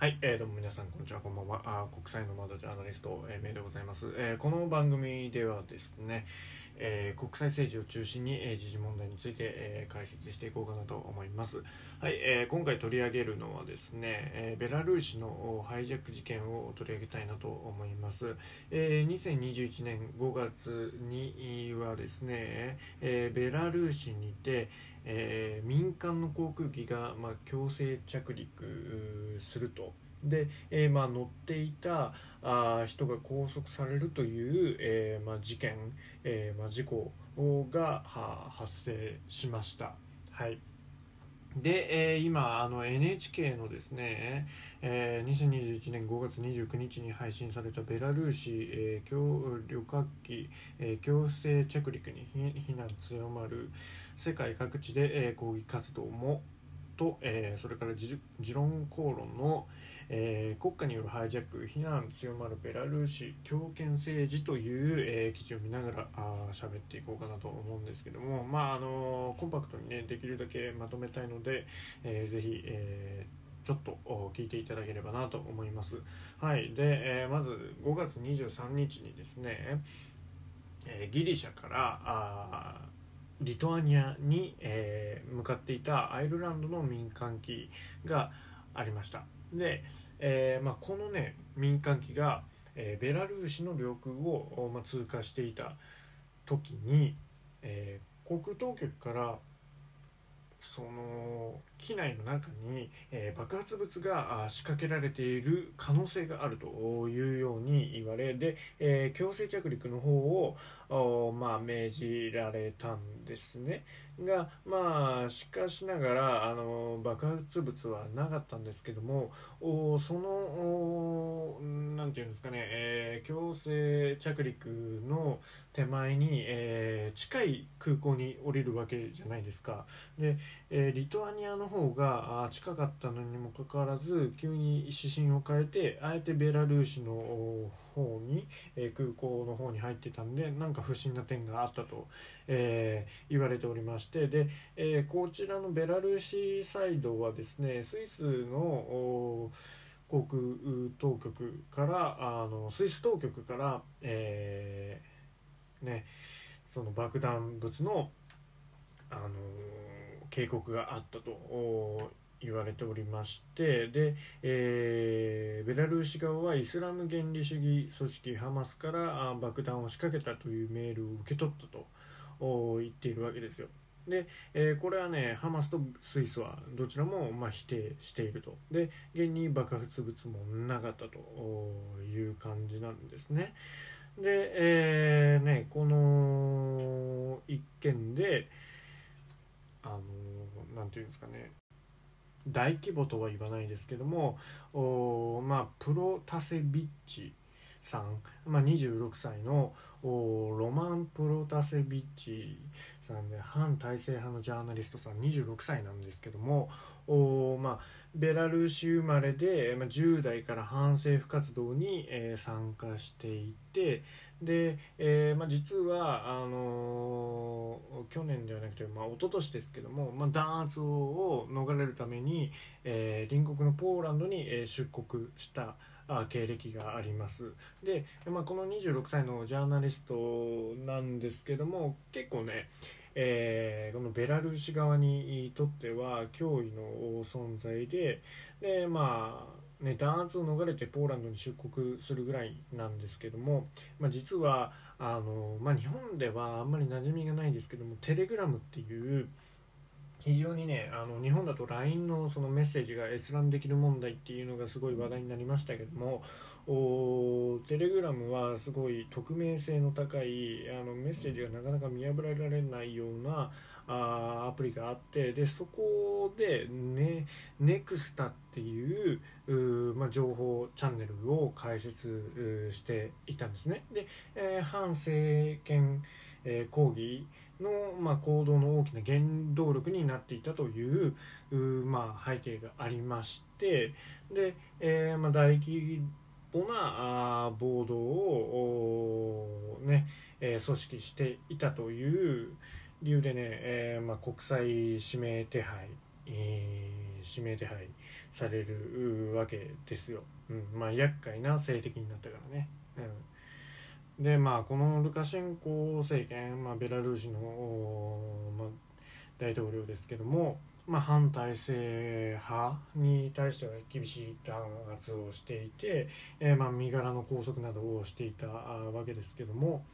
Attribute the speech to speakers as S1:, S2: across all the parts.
S1: はい、えー、どうも皆さんこんにちはこんばんは。あ国際の窓ジャーナリスト、えー、メイでございます、えー、この番組ではですね、えー、国際政治を中心に、えー、時事問題について、えー、解説していこうかなと思います。はい、えー、今回取り上げるのはですね、えー、ベラルーシのハイジャック事件を取り上げたいなと思います、えー、2021年5月にはですね、えー、ベラルーシにて、えー、民間の航空機が、まあ、強制着陸するとで、えーまあ、乗っていたあ人が拘束されるという、えーまあ、事件、えーまあ、事故が発生しました。はいで、えー、今の NHK のですね、えー、2021年5月29日に配信されたベラルーシ、えー、旅客機、えー、強制着陸に非難強まる世界各地で、えー、抗議活動もと、え、それから持論公論の、え、国家によるハイジャック非難強まるベラルーシ強権政治という、えー、記事を見ながらあ喋っていこうかなと思うんですけども、まああのコンパクトにねできるだけまとめたいので、えー、ぜひ、えー、ちょっと聞いていただければなと思います。はい、で、えー、まず5月23日にですね、えー、ギリシャからあリトアニアに、えー、向かっていたアイルランドの民間機がありました。で、えーまあ、このね民間機が、えー、ベラルーシの領空を、まあ、通過していた時に、え、航空当局からその機内の中に、え、爆発物が仕掛けられている可能性があるというように言われで、え、強制着陸の方を、まあ、命じられたんですね。がまあしかしながらあの爆発物はなかったんですけどもおその何て言うんですかね、えー、強制着陸の手前に、えー、近い空港に降りるわけじゃないですかで、えー、リトアニアの方が近かったのにもかかわらず急に指針を変えてあえてベラルーシの方に、え空港の方に入ってたんでなんか不審な点があったと、え言われておりましてで、えこちらのベラルーシサイドはですねスイスの航空当局からあのスイス当局から、え、ね、その爆弾物の、あの警告があったと言われておりましてで、えー、ベラルーシ側はイスラム原理主義組織ハマスから爆弾を仕掛けたというメールを受け取ったと言っているわけですよ。で、えー、これはねハマスとスイスはどちらもま否定していると。で現に爆発物もなかったという感じなんですね。で、えー、ねこの一件であのなんていうんですかね。大規模とは言わないですけどもお、まあ、プロタセビッチさん、まあ、26歳のロマン・プロタセビッチさんで反体制派のジャーナリストさん26歳なんですけどもお、まあ、ベラルーシ生まれで、まあ、10代から反政府活動に、えー、参加していてで、えーまあ、実はあのー、去年ではなくて、まあ、一昨年ですけども、まあ、弾圧を逃れるために、えー、隣国のポーランドに、えー、出国した経歴があります。で、まあ、この26歳のジャーナリストなんですけども結構ね、えー、このベラルーシ側にとっては脅威の存在ででまあね、弾圧を逃れてポーランドに出国するぐらいなんですけども、まあ、実はあの、まあ、日本ではあんまり馴染みがないですけどもテレグラムっていう非常にねあの日本だと LINE のそのメッセージが閲覧できる問題っていうのがすごい話題になりましたけどもおテレグラムはすごい匿名性の高いあのメッセージがなかなか見破られないようなあアプリがあってでそこで、ね、NEXTA っていうまあ、情報チャンネルを開設していたんですね。で、えー、反政権、えー、抗議の、まあ、行動の大きな原動力になっていたというまあ、背景がありましてで、えーまあ、大規模な暴動をね、え、組織していたという理由でね、えーまあ、国際指名手配、えー、指名手配されるわけですよ、うんまあ、厄介な政敵になったからね。うん、でまあこのルカシェンコ政権、まあ、ベラルーシの、まあ、大統領ですけども、まあ、反体制派に対しては厳しい弾圧をしていて、えー、まあ身柄の拘束などをしていたわけですけども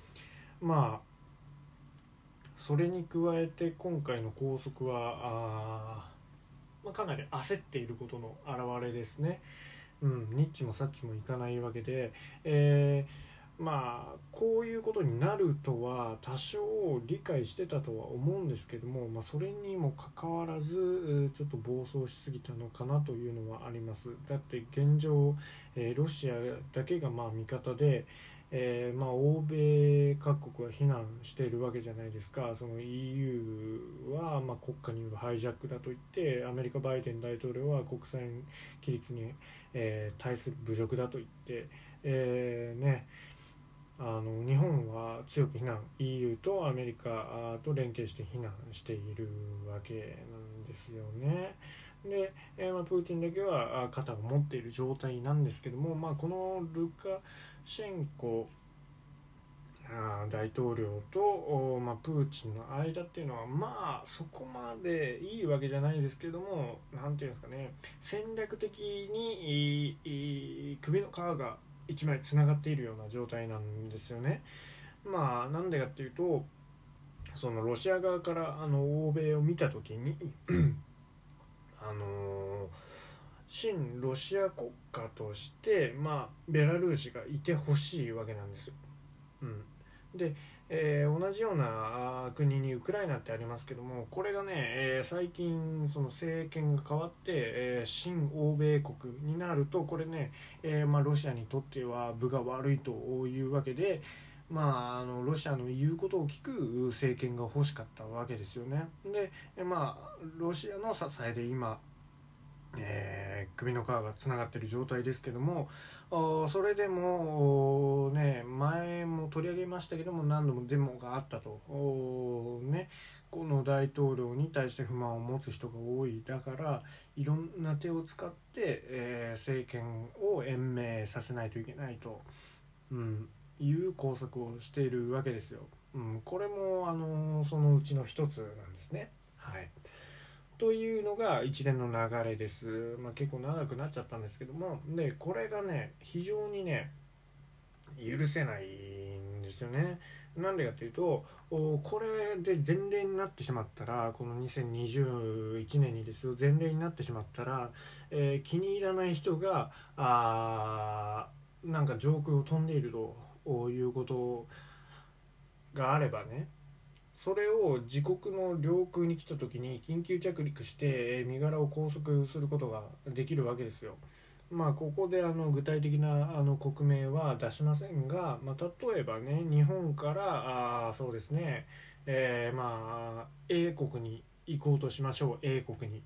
S1: まあそれに加えて今回の拘束は、まあ、かなり焦っていることの表れですね。うん、ニッチもサッチもいかないわけで、えーまあこういうことになるとは多少理解してたとは思うんですけども、まあ、それにもかかわらずちょっと暴走しすぎたのかなというのはあります。だって現状、えー、ロシアだけがまあ味方で、えー、まあ欧米各国は非難しているわけじゃないですか。その EU はまあ国家によるハイジャックだと言ってアメリカバイデン大統領は国際規律に、えー、対する侮辱だと言って、えー、ね。あの日本は強く非難 EU とアメリカと連携して非難しているわけなんですよね。で、えー、まあ、プーチンだけは肩を持っている状態なんですけども、まあ、このルカシェンコ大統領と、まあ、プーチンの間っていうのはまあそこまでいいわけじゃないですけども何ていうんですかね戦略的に首の皮が1枚つながっているような状態なんですよね。まあなんでかっていうとそのロシア側からあの欧米を見た時にあの親ロシア国家として、まあ、ベラルーシがいてほしいわけなんですよ。うん、でえー、同じような国にウクライナってありますけどもこれがね、えー、最近その政権が変わって、えー、新欧米国になるとこれね、えまあ、ロシアにとっては分が悪いというわけで、まあ、あのロシアの言うことを聞く政権が欲しかったわけですよね。で、まあ、ロシアの支えで今えー、首の皮がつながっている状態ですけどもそれでも、ね、前も取り上げましたけども何度もデモがあったと、ね、この大統領に対して不満を持つ人が多いだからいろんな手を使って、えー、政権を延命させないといけないと、うん、いう工作をしているわけですよ。うん、これも、あのそのうちの一つなんですね。はいというのが一連の流れです、まあ、結構長くなっちゃったんですけども。でこれがね非常にね許せないんですよね。なんでかというとこれで前例になってしまったらこの2021年にですよ前例になってしまったら、えー、気に入らない人があなんか上空を飛んでいるということがあればねそれを自国の領空に来た時に緊急着陸して身柄を拘束することができるわけですよ。まあ、ここであの具体的なあの国名は出しませんが、まあ、例えばね日本からあそうですね、えー、まあ A 国に行こうとしましょう A 国に。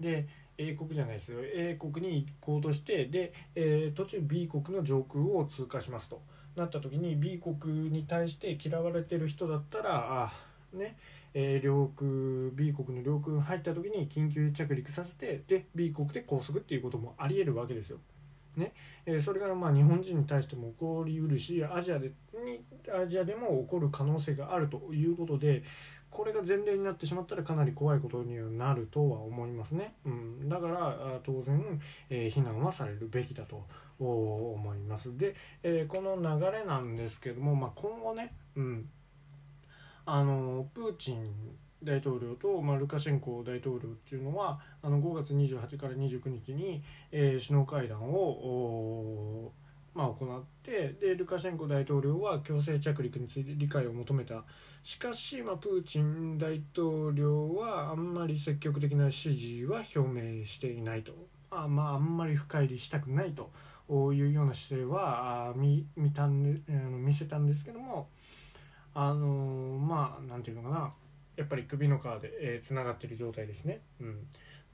S1: で A 国じゃないですよ A 国に行こうとしてで、えー、途中 B 国の上空を通過しますとなった時に B 国に対して嫌われてる人だったらあねえー、領空 B 国の領空入った時に緊急着陸させてで B 国で拘束っていうこともありえるわけですよ。ねえー、それがまあ日本人に対しても起こりうるしアジアでにアジアでも起こる可能性があるということでこれが前例になってしまったらかなり怖いことにはなるとは思いますね、うん、だから当然、えー、非難はされるべきだと思います。で、えー、この流れなんですけども、まあ、今後ね、うん。あのプーチン大統領と、まあ、ルカシェンコ大統領っていうのはあの5月28から29日に、えー、首脳会談をまあ、行ってでルカシェンコ大統領は強制着陸について理解を求めたしかし、まあ、プーチン大統領はあんまり積極的な支持は表明していないと、あまあ、あんまり深入りしたくないというような姿勢は見見たんであの見せたんですけども。あのー、まあなんていうのかな。やっぱり首の皮でえー、つながってる状態ですね。うん、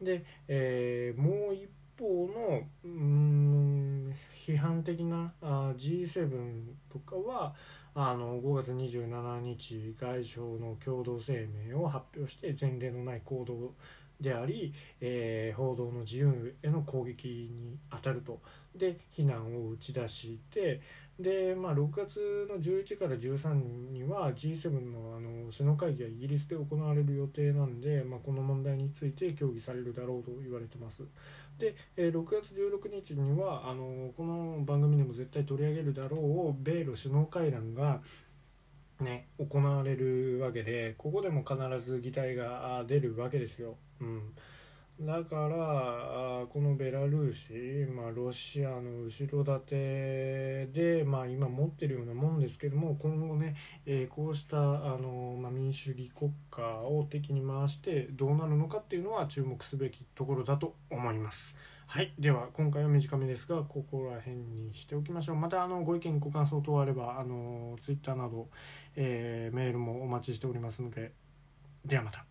S1: で、えー、もう一方のうん批判的なあ G7 とかはあの5月27日外相の共同声明を発表して前例のない行動であり、えー、報道の自由への攻撃に当たると。で非難を打ち出してで、まあ、6月の11から13には G7 のあの首脳会議がイギリスで行われる予定なんで、まあ、この問題について協議されるだろうと言われてます。で、え、6月16日にはあのこの番組でも絶対取り上げるだろう米ロ首脳会談がね、行われるわけでここでも必ず議題が出るわけですよ。うん、だからこのベラルーシ、まあ、ロシアの後ろ盾で、まあ、今持ってるようなもんですけども今後ね、えー、こうしたあの、まあ、民主主義国家を敵に回してどうなるのかっていうのは注目すべきところだと思います。はい。では、今回は短めですが、ここら辺にしておきましょう。また、あの、ご意見、ご感想等あれば、あの、ツイッターなど、えー、メールもお待ちしておりますので、ではまた。